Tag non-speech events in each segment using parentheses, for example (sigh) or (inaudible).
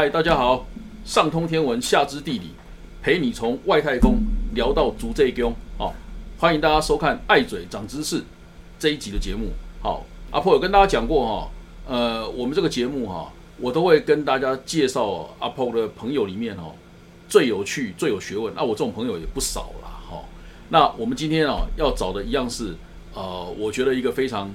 嗨，大家好，上通天文，下知地理，陪你从外太空聊到足这宫。好，欢迎大家收看《爱嘴长知识》这一集的节目。好，阿婆有跟大家讲过哈，呃，我们这个节目哈，我都会跟大家介绍阿婆的朋友里面哦，最有趣、最有学问。那我这种朋友也不少了。哈。那我们今天啊，要找的一样是，呃，我觉得一个非常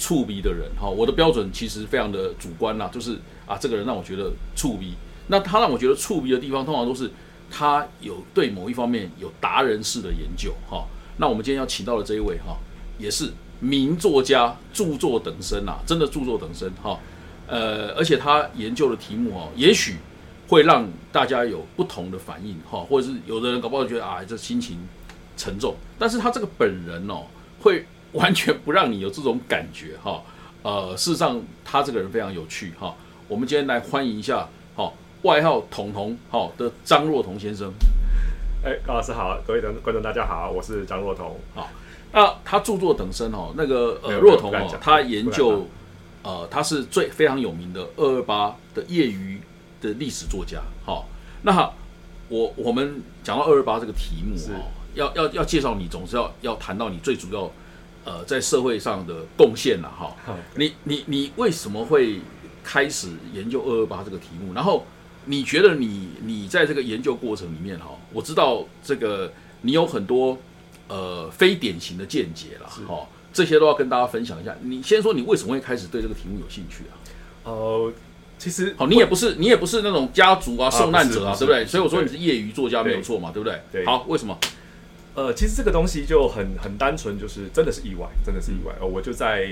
触鼻的人。哈，我的标准其实非常的主观啦，就是。啊，这个人让我觉得触鼻。那他让我觉得触鼻的地方，通常都是他有对某一方面有达人式的研究。哈，那我们今天要请到的这一位哈，也是名作家，著作等身啊，真的著作等身哈。呃，而且他研究的题目哦，也许会让大家有不同的反应哈，或者是有的人搞不好觉得啊，这心情沉重。但是他这个本人哦，会 (laughs) 完全不让你有这种感觉哈。呃，事实上他这个人非常有趣哈。我们今天来欢迎一下，好，外号“彤彤”好的张若彤先生。哎，高老师好，各位观观众大家好，我是张若彤。好，那他著作等身哦，那个呃，若彤哦，他研究呃，他是最非常有名的二二八的业余的历史作家。好，那我我们讲到二二八这个题目哦，要要要介绍你，总是要要谈到你最主要呃在社会上的贡献了哈。你你你为什么会？开始研究二二八这个题目，然后你觉得你你在这个研究过程里面哈，我知道这个你有很多呃非典型的见解了哈，这些都要跟大家分享一下。你先说你为什么会开始对这个题目有兴趣啊？呃，其实好，你也不是你也不是那种家族啊受难者啊，对不对？所以我说你是业余作家没有错嘛，对不对？对。好，为什么？呃，其实这个东西就很很单纯，就是真的是意外，真的是意外。哦，我就在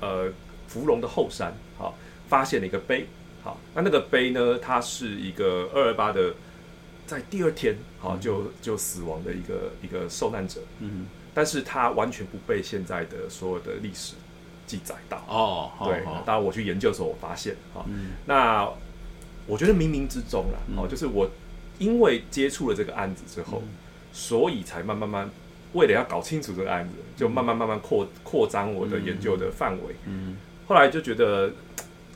呃芙蓉的后山，好。发现了一个碑，好，那那个碑呢？它是一个二二八的，在第二天，好就就死亡的一个一个受难者，嗯，但是他完全不被现在的所有的历史记载到，哦，对，当然我去研究的时候，我发现，哈，那我觉得冥冥之中啦，哦，就是我因为接触了这个案子之后，所以才慢慢慢为了要搞清楚这个案子，就慢慢慢慢扩扩张我的研究的范围，嗯，后来就觉得。(tsk)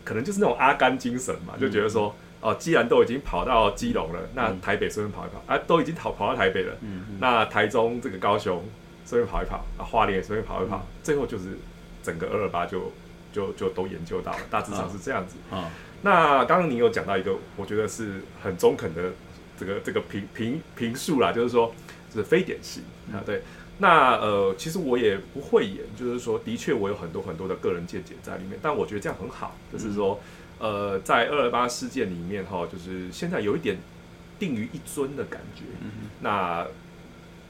可能就是那种阿甘精神嘛，就觉得说，哦，既然都已经跑到基隆了，那台北顺便跑一跑啊，都已经跑跑到台北了，那台中这个高雄顺便跑一跑啊，花莲也顺便跑一跑，最后就是整个二二八就就就都研究到了，大致上是这样子。啊。那刚刚你有讲到一个，我觉得是很中肯的这个这个评评评述啦，就是说是非典型啊，对。那呃，其实我也不会演，就是说，的确我有很多很多的个人见解在里面，但我觉得这样很好，就是说，呃，在二二八事件里面哈，就是现在有一点定于一尊的感觉。那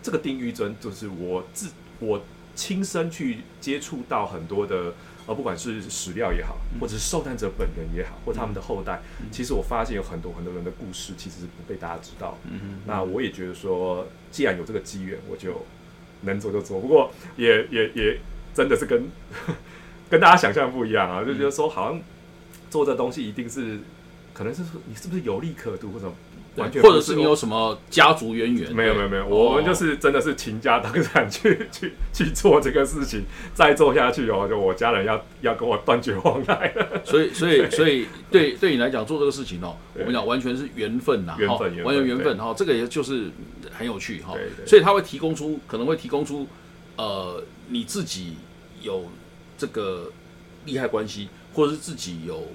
这个定于一尊，就是我自我亲身去接触到很多的，呃，不管是史料也好，或者是受难者本人也好，或他们的后代，其实我发现有很多很多人的故事，其实是不被大家知道。那我也觉得说，既然有这个机缘，我就。能做就做，不过也也也真的是跟 (laughs) 跟大家想象不一样啊，就觉得说好像做这东西一定是，可能是你是不是有利可图或者完全，或者是你有什么家族渊源？没有没有没有，我们就是真的是倾家荡产 (laughs) 去去去做这个事情，再做下去哦，就我家人要要跟我断绝往来了。所以所以所以对对你来讲做这个事情哦，我们讲完全是缘分呐，缘分完全缘分哈，这个也就是。很有趣哈，所以他会提供出，可能会提供出，呃，你自己有这个利害关系，或者是自己有，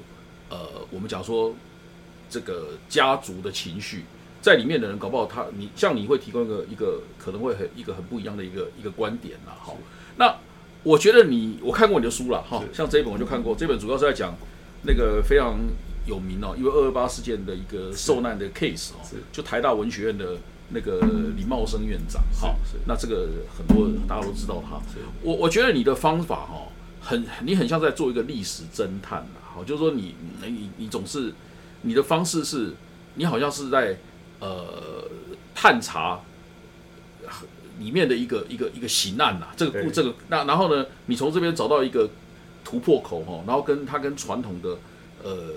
呃，我们讲说这个家族的情绪在里面的人，搞不好他你像你会提供一个一个可能会很一个很不一样的一个一个观点啦，哈。那我觉得你我看过你的书了哈，像这一本我就看过，这本主要是在讲那个非常有名哦，因为二二八事件的一个受难的 case 哦，就台大文学院的。那个李茂生院长，好，那这个很多大家都知道他。我我觉得你的方法哈，很你很像在做一个历史侦探呐，好，就是说你你你总是你的方式是，你好像是在呃探查里面的一个一个一个刑案呐，这个故这个那然后呢，你从这边找到一个突破口哈，然后跟他跟传统的呃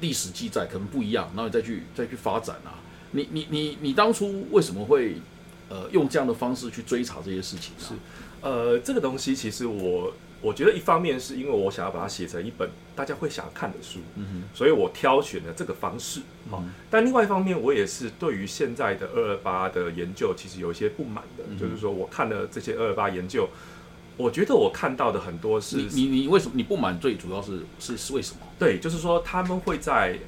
历史记载可能不一样，然后你再去再去发展啊。你你你你当初为什么会呃用这样的方式去追查这些事情？是，呃，这个东西其实我我觉得一方面是因为我想要把它写成一本大家会想看的书，嗯所以我挑选了这个方式。好、嗯但另外一方面，我也是对于现在的二二八的研究，其实有一些不满的，嗯就是说我看了这些二二八研究，我觉得我看到的很多是你你你为什么你不满？最主要是是是为什么？对，就是说他们会在，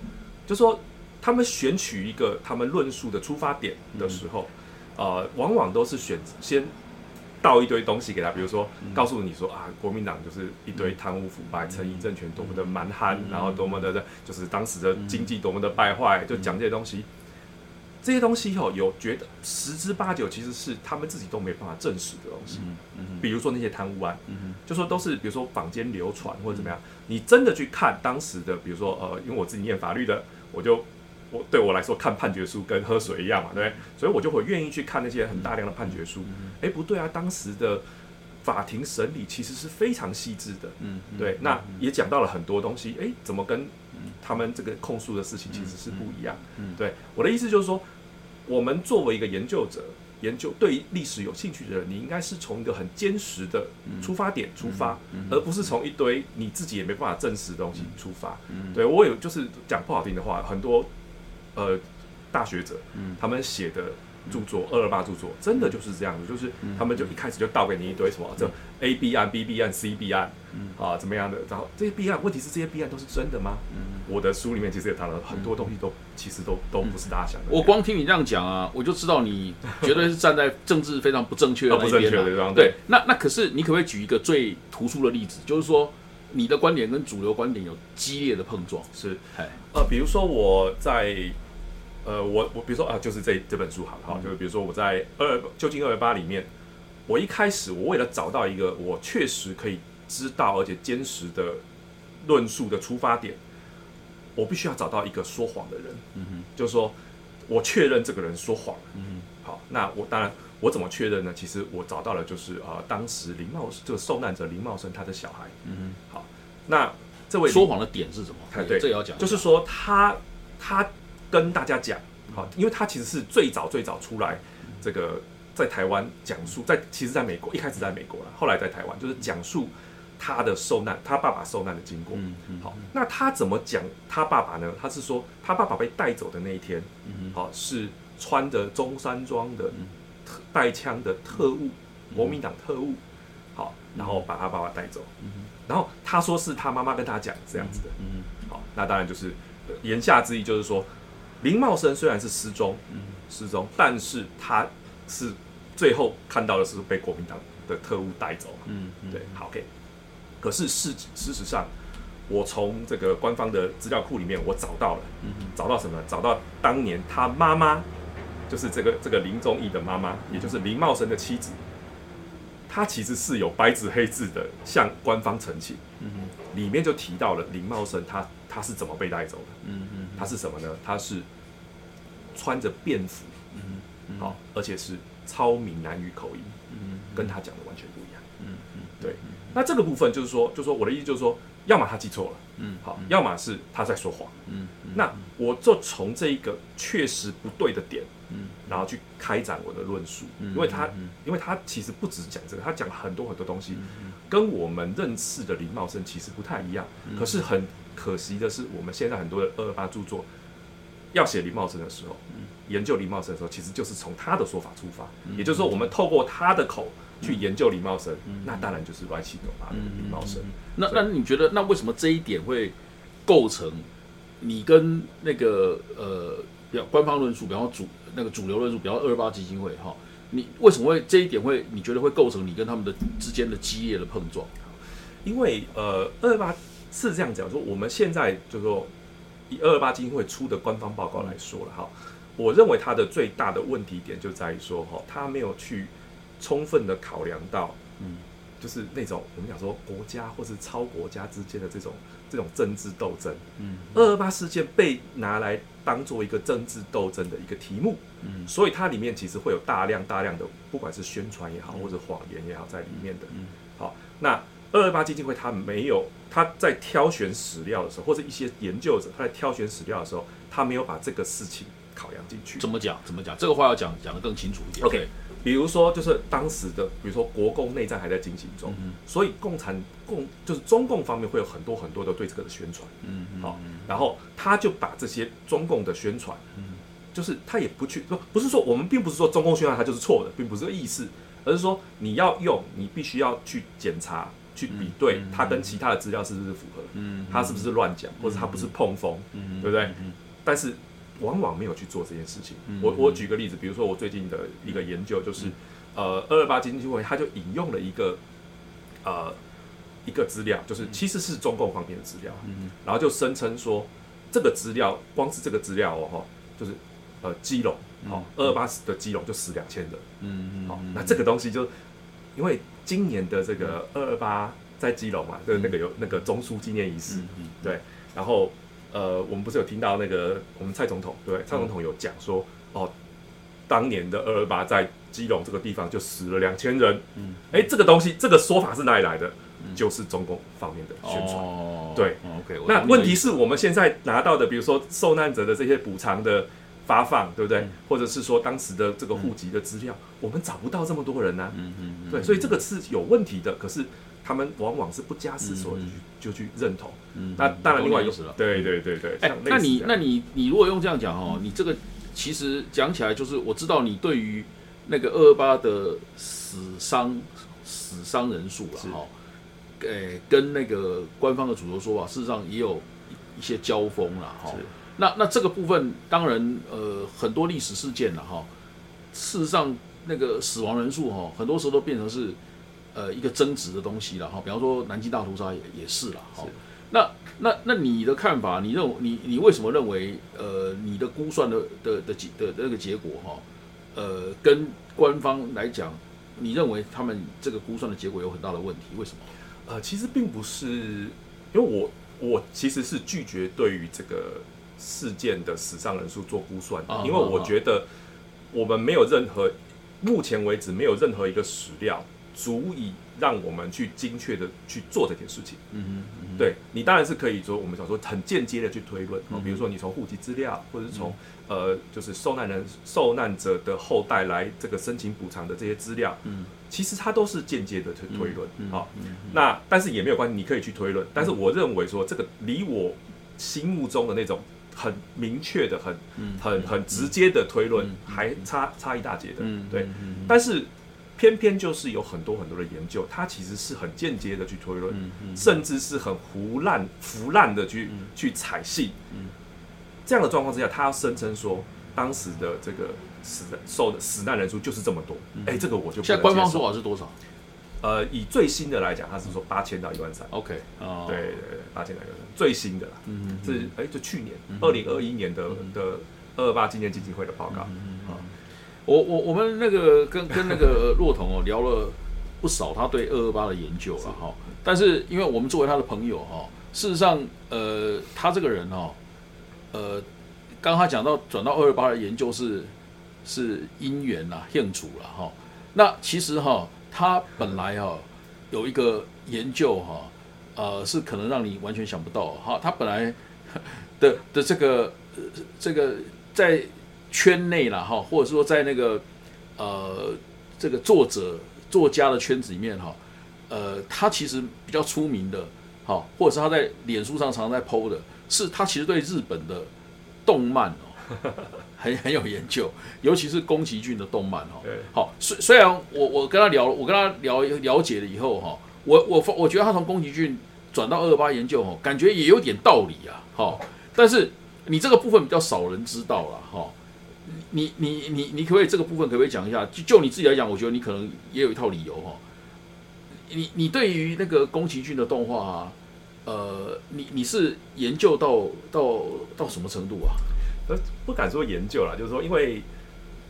就是说他们选取一个他们论述的出发点的时候，呃，往往都是选先倒一堆东西给他，比如说告诉你说啊，国民党就是一堆贪污腐败、陈仪政权多么的蛮憨，然后多么的就是当时的经济多么的败坏，就讲这些东西。这些东西哦，有觉得十之八九其实是他们自己都没办法证实的东西。比如说那些贪污案，嗯就说都是比如说坊间流传或者怎么样，你真的去看当时的，比如说呃，因为我自己念法律的，我就我对我来说看判决书跟喝水一样嘛，对不对？所以我就会愿意去看那些很大量的判决书。哎，不对啊，当时的法庭审理其实是非常细致的，嗯，对，那也讲到了很多东西，哎，怎么跟他们这个控诉的事情其实是不一样。嗯对，我的意思就是说，我们作为一个研究者，研究对历史有兴趣的人，你应该是从一个很坚实的出发点出发，而不是从一堆你自己也没办法证实的东西出发。对我有就是讲不好听的话，很多呃大学者，嗯他们写的。著作二二八著作真的就是这样子，就是他们就一开始就倒给你一堆什么这 A B 案、B B 案、C B 案，啊怎么样的，然后这些 B 案，问题是这些 B 案都是真的吗？我的书里面其实也谈了很多东西都其实都都不是大家想的。我光听你这样讲啊，我就知道你绝对是站在政治非常不正确的哦 (laughs) 不正那边啊确的地方对，那那可是你可不可以举一个最突出的例子，就是说你的观点跟主流观点有激烈的碰撞？是哎，呃，比如说我在呃，我我比如说啊，就是这这本书好了哈，就是比如说我在二究竟二二八里面，我一开始我为了找到一个我确实可以知道而且坚实的论述的出发点，我必须要找到一个说谎的人，嗯哼，就是说我确认这个人说谎了。嗯好，那我当然我怎么确认呢？其实我找到了就是呃，当时林茂这个受难者林茂生他的小孩。嗯哼好，那这位，说谎的点是什么？哎对这也要讲，就是说他他跟大家讲，好，因为他其实是最早最早出来这个在台湾讲述，在其实在美国一开始在美国了，后来在台湾就是讲述他的受难，他爸爸受难的经过。嗯嗯好，那他怎么讲他爸爸呢？他是说他爸爸被带走的那一天，嗯好是穿着中山装的带枪的特务，国民党特务，好，然后把他爸爸带走，然后他说是他妈妈跟他讲这样子的，嗯。好，那当然就是呃言下之意就是说，林茂生虽然是失踪，嗯。失踪，但是他是最后看到的是被国民党的特务带走嘛，嗯嗯，对，好，OK。可是事事实上，我从这个官方的资料库里面，我找到了，嗯找到什么？找到当年他妈妈，就是这个这个林宗义的妈妈，也就是林茂生的妻子，他其实是有白纸黑字的向官方澄清，嗯。里面就提到了林茂生他他是怎么被带走的，嗯嗯他是什么呢？他是穿着便服，嗯好，而且是超闽南语口音，嗯跟他讲的完全不一样。嗯嗯对，那这个部分就是说，就是说我的意思就是说，要么他记错了，嗯好，要么是他在说谎。嗯那我就从这一个确实不对的点，嗯。然后去开展我的论述，因为他，因为他其实不只讲这个，他讲很多很多东西，跟我们认识的林茂生其实不太一样。可是很可惜的是，我们现在很多的二二八著作要写林茂生的时候，研究林茂生的时候，其实就是从他的说法出发，也就是说，我们透过他的口去研究林茂生，那当然就是乱七八糟的林茂生。那那你觉得，那为什么这一点会构成你跟那个呃，比较官方论述，比方主那个主流论述，比方二二八基金会哈，你为什么会这一点会你觉得会构成你跟他们的之间的激烈的碰撞？因为呃，二二八是这样讲，说我们现在就说以二二八基金会出的官方报告来说了哈，我认为它的最大的问题点就在于说哈，它没有去充分的考量到，嗯，就是那种我们讲说国家或是超国家之间的这种这种政治斗争。嗯二二八事件被拿来当做一个政治斗争的一个题目，嗯所以它里面其实会有大量大量的，不管是宣传也好，或者谎言也好，在里面的。嗯好，那二二八基金会它没有，它在挑选史料的时候，或者一些研究者他在挑选史料的时候，他没有把这个事情考量进去。怎么讲？怎么讲？这个话要讲讲得更清楚一点。OK，比如说就是当时的，比如说国共内战还在进行中，所以共产共就是中共方面会有很多很多的对这个的宣传，嗯嗯好，然后他就把这些中共的宣传，就是他也不去不不是说我们并不是说中共宣传它就是错的，并不是这个意思，而是说你要用，你必须要去检查、去比对它跟其他的资料是不是符合，嗯它是不是乱讲，或者它不是碰风，嗯对不对？嗯。但是往往没有去做这件事情。嗯我我举个例子，比如说我最近的一个研究就是，呃，二二八基金会他就引用了一个呃一个资料，就是其实是中共方面的资料，嗯然后就声称说这个资料光是这个资料哦，哈，就是呃基隆，好，二二八的基隆就死两千人，嗯好，那这个东西就因为今年的这个二二八在基隆嘛，就是那个有那个中枢纪念仪式，嗯。对，然后呃，我们不是有听到那个我们蔡总统对不对？蔡总统有讲说，哦，当年的二二八在基隆这个地方就死了两千人，嗯嗯，哎，这个东西这个说法是哪里来的？就是中共方面的宣传。哦对，OK，那问题是我们现在拿到的，比如说受难者的这些补偿的发放，对不对？嗯或者是说当时的这个户籍的资料，我们找不到这么多人呢、嗯嗯嗯对，所以这个是有问题的。可是他们往往是不加思索嗯。就去就去认同。嗯那当然，另外一个对对对对，哎那你那你你如果用这样讲哦，你这个其实讲起来就是我知道你对于那个二二八的死伤死伤人数了哈，呃，跟那个官方的主流说法，事实上也有一些交锋了哈。那那这个部分当然呃很多历史事件了哈，事实上那个死亡人数哈，很多时候都变成是呃一个争执的东西了哈。比方说南京大屠杀也也是了哈。那那那你的看法，你认为你你为什么认为呃你的估算的的的结的那个结果哈，呃跟官方来讲，你认为他们这个估算的结果有很大的问题？为什么？呃，其实并不是，因为我我其实是拒绝对于这个事件的死伤人数做估算的，因为我觉得我们没有任何，目前为止没有任何一个史料足以让我们去精确的去做这件事情。嗯嗯，对你当然是可以说，我们想说很间接的去推论，比如说你从户籍资料，或者是从、呃，就是受难人、受难者的后代来这个申请补偿的这些资料，嗯。其实它都是间接的推推论，嗯好、嗯那但是也没有关系，你可以去推论，但是我认为说这个离我心目中的那种很明确的、很嗯很很直接的推论嗯，还差差一大截的，嗯对。嗯。但是偏偏就是有很多很多的研究，它其实是很间接的去推论，嗯嗯甚至是很胡乱、腐烂的去、嗯。去采信。嗯。这样的状况之下，他要声称说当时的这个死的受的死难人数就是这么多，哎、这个我就现在官方说法是多少？呃，以最新的来讲，他是说八千到一万三。？OK，哦。对对对，八千到一万三，最新的啦，嗯是哎、就去年二零二一年的的二二八纪念基金会的报告。啊我我我们那个跟跟那个骆童哦聊了不少他对二二八的研究了哈，但是因为我们作为他的朋友哈，事实上呃他这个人哈，呃刚刚他讲到转到二二八的研究是是因缘啦、兴趣啦哈，那其实哈他本来哈有一个研究哈，呃是可能让你完全想不到哈，他本来的的这个呃这个在圈内了哈，或者说在那个呃这个作者作家的圈子里面哈，呃，他其实比较出名的，好，或者是他在脸书上常常在 PO 的，是他其实对日本的动漫哦 (laughs) 很很有研究，尤其是宫崎骏的动漫哦。对好，虽虽然我我跟他聊，我跟他聊了解了以后哈，我我发我觉得他从宫崎骏转到二二八研究哦，感觉也有点道理啊，哈，但是你这个部分比较少人知道了哈。你你你你可不可以这个部分可不可以讲一下？就就你自己来讲，我觉得你可能也有一套理由哈。你你对于那个宫崎骏的动画、啊，呃，你你是研究到到到什么程度啊？呃，不敢说研究啦，就是说，因为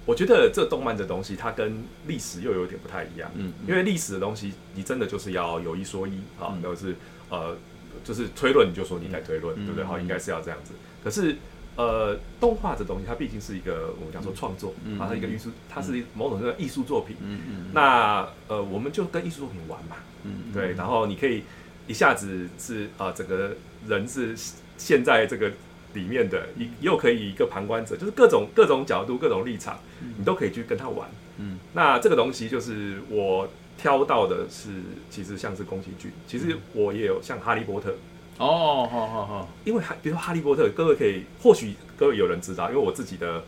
我觉得这动漫的东西，它跟历史又有点不太一样。嗯因为历史的东西，你真的就是要有一说一啊嗯，就是呃，就是推论你就说你在推论，嗯对不对？好，嗯应该是要这样子。可是呃，动画这东西，它毕竟是一个我们讲说创作嗯啊，它是一个艺术，它是某种的艺术作品。嗯嗯那呃，我们就跟艺术作品玩嘛，嗯对，然后你可以一下子是啊、呃整个人是现在这个里面的，一又可以一个旁观者，就是各种各种角度、各种立场，你都可以去跟他玩。嗯，那这个东西就是我挑到的是，其实像是宫崎骏，其实我也有像哈利波特，哦，好好好，因为哈，比如说哈利波特，各位可以或许各位有人知道，因为我自己的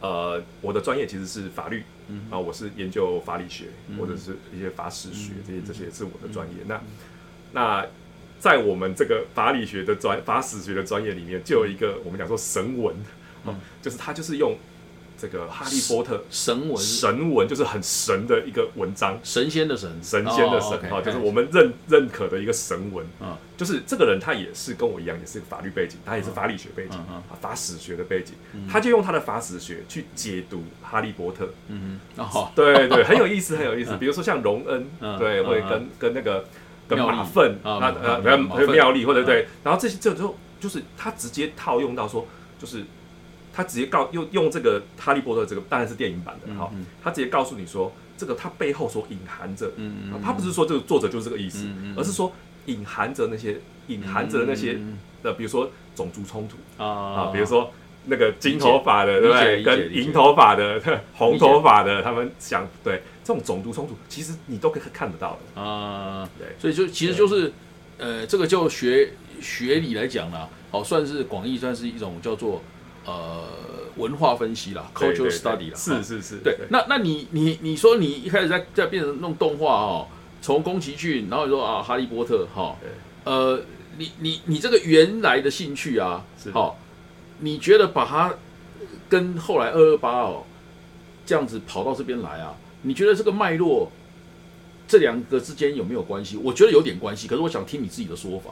呃我的专业其实是法律，嗯啊，我是研究法理学嗯或者是一些法史学这些这些是我的专业。嗯那那在我们这个法理学的专法史学的专业里面，就有一个我们讲说神文，哦嗯，就是他就是用这个哈利波特神文。神文，就是很神的一个文章。神仙的神，神仙的哦神哈、就是哎我们认认可的一个神文。嗯。就是这个人他也是跟我一样，也是法律背景，他也是法理学背景，法史学的背景，他就用他的法史学去解读哈利波特。嗯哼，哦。好，对对，很有意思，很有意思。比如说像荣恩，嗯对，嗯会跟跟那个跟马粪，啊那呃，马马跟马粪妙丽或者嗯。对，然后这些这就就是他直接套用到说，就是他直接告用用这个哈利波特这个当然是电影版的，好嗯，他直接告诉你说，这个他背后所隐含着他不是说这个作者就是这个意思而是说隐含着那些隐含着那些嗯的，比如说种族冲突啊。啊，比如说那个金头发的，对不对？跟银头发的、(laughs) 红头发的，他们想对这种种族冲突，其实你都可以看得到的。啊，对。所以就其实就是，呃，这个就学学理来讲啦，好，算是广义算是一种叫做呃文化分析啦对对，cultural study 啦，是是是，对，那那你你你说你一开始在在变成弄动画哦，从宫崎骏，然后你说啊哈利波特哈。对，呃，你你你这个原来的兴趣啊是，好，你觉得把它跟后来二二八哦这样子跑到这边来啊，你觉得这个脉络这两个之间有没有关系？我觉得有点关系，可是我想听你自己的说法。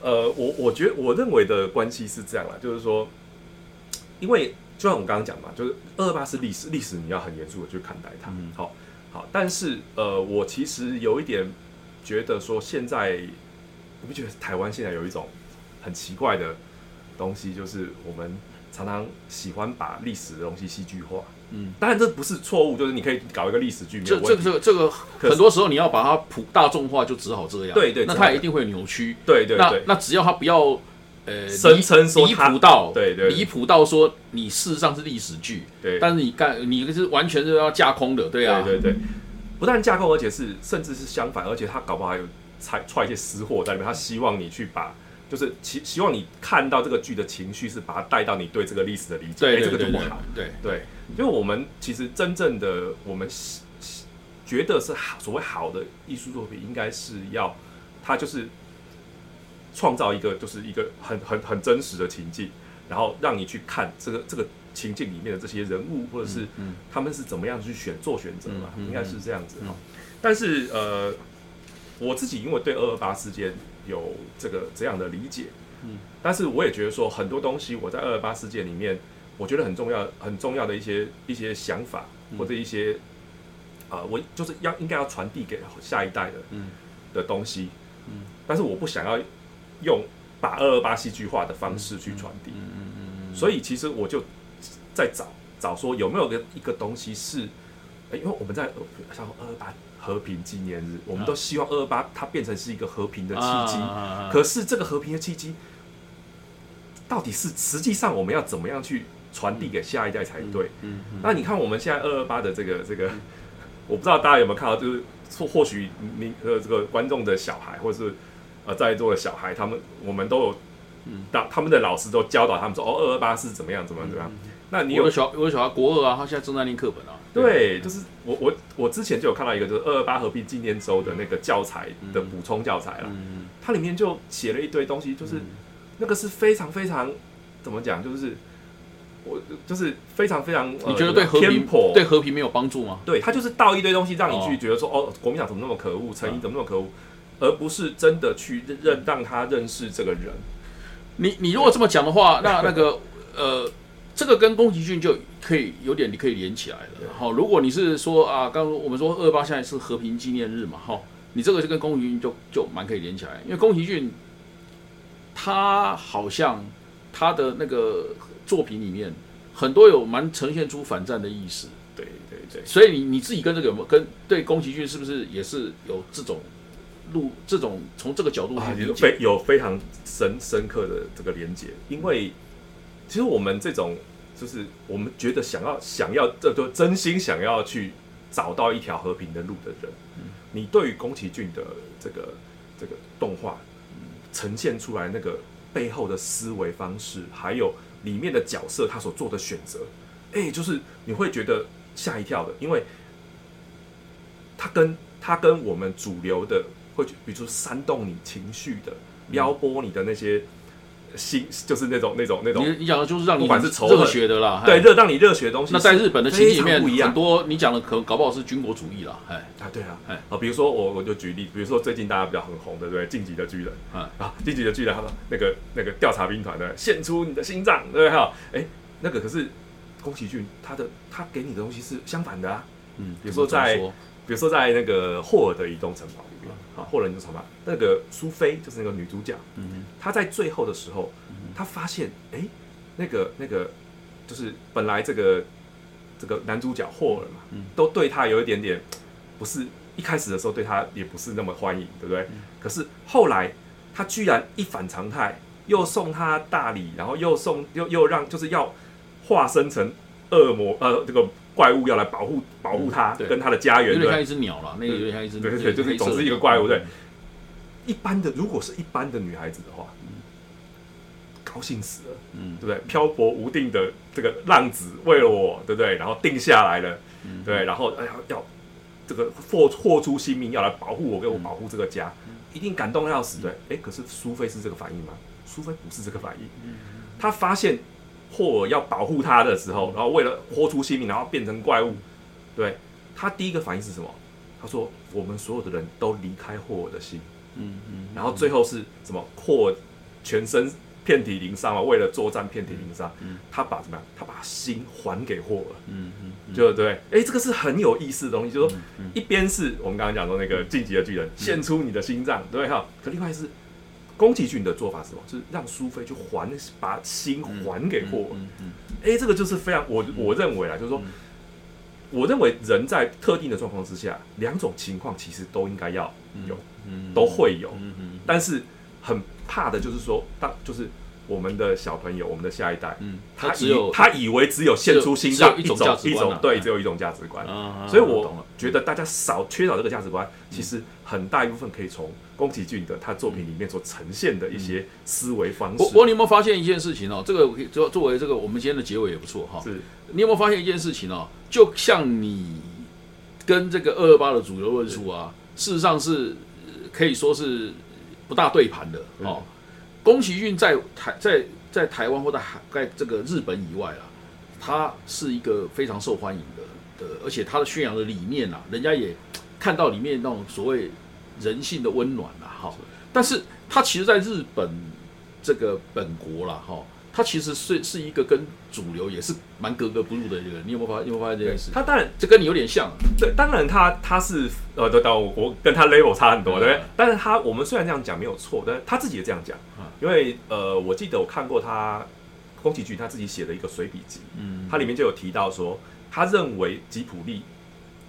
呃，我我觉得我认为的关系是这样啦，就是说，因为就像我刚刚讲嘛，就是二二八是历史，历史你要很严肃的去看待它。嗯好，好，但是呃，我其实有一点觉得说，现在你不觉得台湾现在有一种很奇怪的东西，就是我们常常喜欢把历史的东西戏剧化。嗯，当然这不是错误，就是你可以搞一个历史剧，这这。这个这个很多时候你要把它普大众化，就只好这样。对对那它一定会扭曲。那对对对，那只要它不要呃声称说离谱到对对离谱到说你事实上是历史剧，对但是你干你是完全是要架空的，对啊，对对对，不但架空，而且是甚至是相反，而且他搞不好还有揣揣一些私货在里面，他希望你去把。就是希希望你看到这个剧的情绪，是把它带到你对这个历史的理解，这个就不好。对对，因为我们其实真正的我们觉得是好所谓好的艺术作品，应该是要它就是创造一个就是一个很很很真实的情境，然后让你去看这个这个情境里面的这些人物，或者是嗯他们是怎么样去选做选择嘛，应该是这样子嗯。哈。但是呃，我自己因为对二二八事件有这个这样的理解，嗯，但是我也觉得说很多东西我在二二八事件里面，我觉得很重要很重要的一些一些想法嗯。或者一些啊、呃我就是要应该要传递给下一代的嗯。的东西，嗯，但是我不想要用把二二八戏剧化的方式去传递，所以其实我就在找找说有没有个一个东西是，诶因为我们在呃像二二八和平纪念日，我们都希望二二八它变成是一个和平的契机，啊可是这个和平的契机，到底是实际上我们要怎么样去传递给下一代才对？嗯嗯那你看我们现在二二八的这个这个，我不知道大家有没有看到，就是或或许你呃这个观众的小孩，或者是呃在座的小孩，他们我们都有，嗯。当他们的老师都教导他们说，哦，二二八是怎么样怎么样怎么样。那你有我的小我的小孩国二啊，他现在正在念课本啊，对，就是我我我之前就有看到一个，就是二二八和平纪念周的那个教材的补充教材了，嗯它里面就写了一堆东西，就是嗯。那个是非常非常怎么讲，就是我就是非常非常，呃你觉得对和平偏对和平没有帮助吗？对，他就是倒一堆东西让你哦。去觉得说，哦，国民党怎么那么可恶，陈毅怎么那么可恶，而不是真的去认让他认识这个人。你你如果这么讲的话，那那个呃，这个跟宫崎骏就可以有点你可以连起来了。好，如果你是说啊，刚刚我们说二八现在是和平纪念日嘛，哈，你这个就跟宫崎骏就就蛮可以连起来，因为宫崎骏他好像他的那个作品里面很多有蛮呈现出反战的意思，对对对，所以你你自己跟这个有没有跟对宫崎骏是不是也是有这种路这种从这个角度啊，去理解？有非有非常深深刻的这个连接，因为其实我们这种就是我们觉得想要想要这就真心想要去找到一条和平的路的人，你对于宫崎骏的这个这个动画呈现出来那个背后的思维方式，还有里面的角色他所做的选择，哎、就是你会觉得吓一跳的，因为他跟他跟我们主流的会去，比如说煽动你情绪的、撩拨你的那些心，就是那种那种那种你你讲的就是让你不管是仇恨热血的啦，对哎热让你热血的东西。那在日本的情景里面，不一样。很多你讲的可搞不好是军国主义啦，哎，啊，对啊，哎啊，比如说我我就举例，比如说最近大家比较很红的，对不对？晋级的巨人啊啊，晋级的巨人，他说那个那个调查兵团的献出你的心脏，对不对？哈，哎，那个可是宫崎骏他的他给你的东西是相反的啊，嗯，比如说在怎么比如说在那个霍尔的移动城堡里面，啊，霍尔的移动城堡那个苏菲就是那个女主角，嗯她在最后的时候，她发现，哎、那个那个就是本来这个这个男主角霍尔嘛，嗯。都对她有一点点不是一开始的时候对她也不是那么欢迎，对不对？嗯。可是后来他居然一反常态，又送他大礼，然后又送又又让就是要化身成恶魔呃这个怪物要来保护保护他、跟他的家园，对不对有点像一只鸟了，那个有点像一只，对对对，就是总是一个怪物，对。一般的，如果是一般的女孩子的话，高兴死了，嗯对不对？漂泊无定的这个浪子为了我，对不对？然后定下来了，嗯对，然后哎呀要这个豁豁出性命要来保护我，给我保护这个家，一定感动得要死，对。哎，可是苏菲是这个反应吗？苏菲不是这个反应，她发现霍尔要保护他的时候，然后为了豁出性命，然后变成怪物，对他第一个反应是什么？他说：“我们所有的人都离开霍尔的心。”嗯嗯，然后最后是什么？霍尔全身遍体鳞伤啊，为了作战遍体鳞伤，嗯他把怎么样？他把心还给霍尔，嗯嗯嗯，对不对？哎，这个是很有意思的东西，就是说一边是我们刚刚讲说那个晋级的巨人献出你的心脏，对哈？可另外是宫崎骏的做法是什么？就是让苏菲去还把心还给霍尔。嗯嗯哎、这个就是非常我我认为啊，就是说，我认为人在特定的状况之下，两种情况其实都应该要有，嗯都会有。但是很怕的就是说，当就是我们的小朋友，我们的下一代，嗯，他以只有他以为只有献出心脏一种一种对，嗯只有一种价值观。啊，所以我。觉得大家少缺少这个价值观，其实很大一部分可以从宫崎骏的他作品里面所呈现的一些思维方式不。过你有没有发现一件事情哦？这个可以作作为这个我们今天的结尾也不错哈。是你有没有发现一件事情哦？就像你跟这个二二八的主流论述啊，事实上是呃可以说是不大对盘的哦。宫崎骏在台在在台湾或在海在这个日本以外啊，他是一个非常受欢迎的的，而且他的宣扬的理念啊，人家也看到里面那种所谓人性的温暖啦，哈。但是他其实在日本这个本国啦，哈，他其实是是一个跟主流也是蛮格格不入的一个人。你有没有发？你有没有发现这件事？他当然这跟你有点像啊，对，当然他他是呃，对，当然我我跟他 level 差很多，嗯对不对？但是他我们虽然这样讲没有错，但他自己也这样讲嗯，因为呃，我记得我看过他宫崎骏他自己写的一个随笔集，嗯，他里面就有提到说，他认为吉普力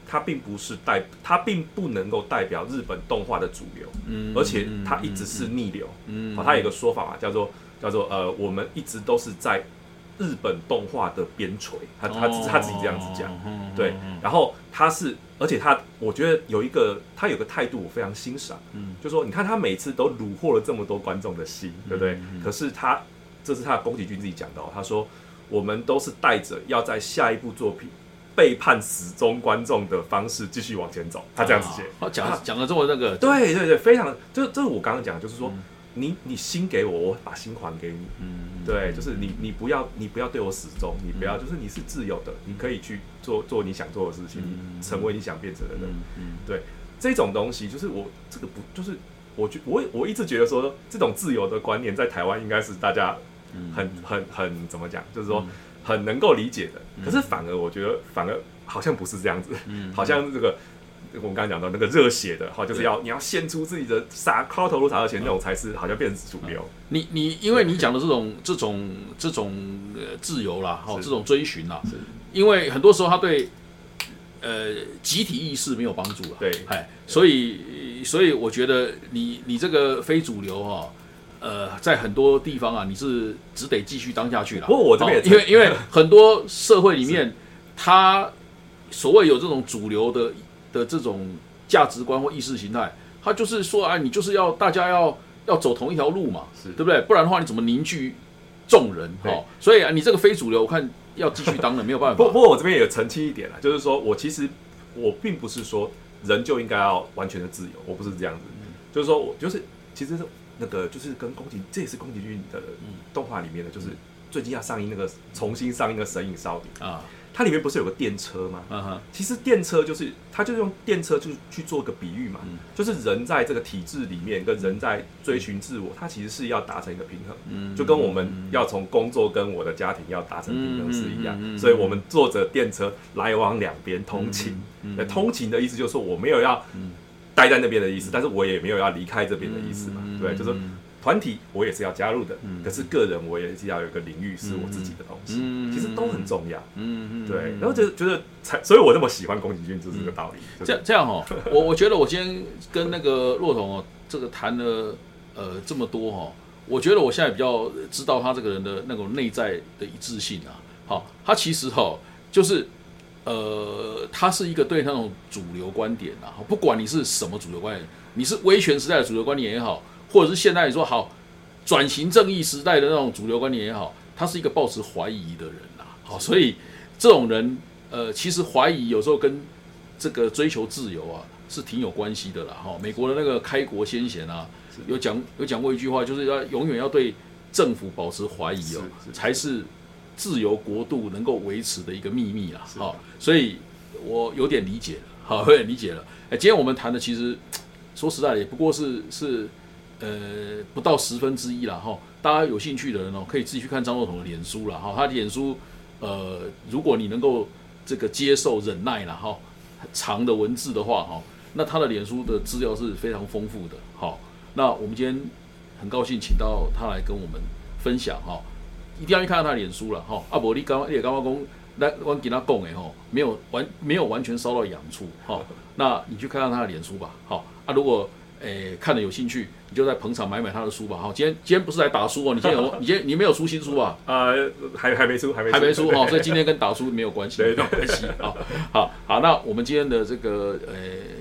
他并不是代，他并不能够代表日本动画的主流，嗯而且他一直是逆流。嗯好，他有一个说法嘛，叫做叫做呃，我们一直都是在日本动画的边陲，他他哦他自己这样子讲。嗯对，然后他是，而且他，我觉得有一个他有个态度我非常欣赏，嗯就说你看他每次都虏获了这么多观众的心，对不对？可是他这是他的宫崎骏自己讲的、哦，他说我们都是带着要在下一部作品背叛死忠观众的方式继续往前走，他这样子写。他讲讲的这么那个，对对对，非常，这这是我刚刚讲的，就是说、嗯你你心给我，我把心还给你。嗯，对，就是你，你不要，你不要对我死忠，你不要，就是你是自由的，你可以去做做你想做的事情，成为你想变成的人。嗯嗯这种东西，就是我这个不，就是我觉我我一直觉得说，这种自由的观念在台湾应该是大家嗯很很很怎么讲，就是说很能够理解的。可是反而我觉得，反而好像不是这样子，嗯好像这个。我们刚刚讲到那个热血的哈，就是要你要献出自己的洒抛头颅洒热血那种才是好像变成主流。你你因为你讲的这种这种这种呃自由啦，哈，这种追寻啦，因为很多时候他对呃集体意识没有帮助了，对。哎，所以所以我觉得你你这个非主流哈、呃，在很多地方啊，你是只得继续当下去了。不过我这边也哦因为因为 (laughs) 很多社会里面，他所谓有这种主流的的这种价值观或意识形态，他就是说啊，你就是要大家要要走同一条路嘛，是。对不对？不然的话，你怎么凝聚众人？对。哦，所以啊，你这个非主流，我看要继续当了没有办不法。(laughs) 不不过我这边也澄清一点啦，就是说我其实我并不是说人就应该要完全的自由，我不是这样子，就是说我就是其实是那个就是跟宫崎，这也是宫崎骏的动画里面的，就是最近要上映那个重新上映的《神隐少女》，啊，它里面不是有个电车吗？嗯哼，其实电车就是，它就是用电车去去做个比喻嘛，嗯。就是人在这个体制里面，跟人在追寻自我，它其实是要达成一个平衡，嗯。就跟我们要从工作跟我的家庭要达成平衡是一样嗯嗯嗯嗯。所以我们坐着电车来往两边通勤，通勤的意思就是说我没有要待在那边的意思，但是我也没有要离开这边的意思嘛，嗯对，就是团体我也是要加入的，可是个人我也是要有一个领域是我自己的东西，嗯其实都很重要。嗯嗯，对，然后就觉得才，所以我那么喜欢宫崎骏就是这个道理。就是这样这样哦，我 (laughs) 我觉得我今天跟那个骆童哦，这个谈了呃这么多哦，我觉得我现在比较知道他这个人的那种内在的一致性啊。好，他其实哈、就是呃，他是一个对那种主流观点啊，不管你是什么主流观点，你是威权时代的主流观点也好，或者是现在你说好转型正义时代的那种主流观念也好，他是一个抱持怀疑的人啊。好，所以这种人呃，其实怀疑有时候跟这个追求自由啊，是挺有关系的啦。哈，美国的那个开国先贤啊，有讲有讲过一句话，就是要永远要对政府保持怀疑哦，是是才是自由国度能够维持的一个秘密啦。是哈，所以我有点理解了，好，有点理解了。哎，今天我们谈的其实说实在的，也不过是是呃不到十分之一啦。哈。大家有兴趣的人哦，可以自己去看张若彤的脸书啦。哈，他的脸书呃，如果你能够这个接受忍耐了哈，长的文字的话哈，那他的脸书的资料是非常丰富的。好，那我们今天很高兴请到他来跟我们分享哈，一定要去看看他的脸书了哈。阿，伯你刚你也刚刚讲，那我给他讲的哈，没有完没有完全烧到痒处哈。那你去看看他的脸书吧。好啊，如果诶、看了有兴趣，你就在捧场买买他的书吧。好，今天今天不是来打书哦，你今天有 (laughs) 你今天你没有出新书啊？呃，还还没出，还没还没出哈，所以今天跟打书没有关系，(laughs) 没有关系啊。(laughs) 好好，那我们今天的这个呃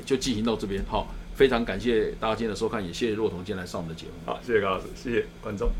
就进行到这边好，非常感谢大家今天的收看，也谢谢若彤今天来上我们的节目。好，谢谢高老师，谢谢观众。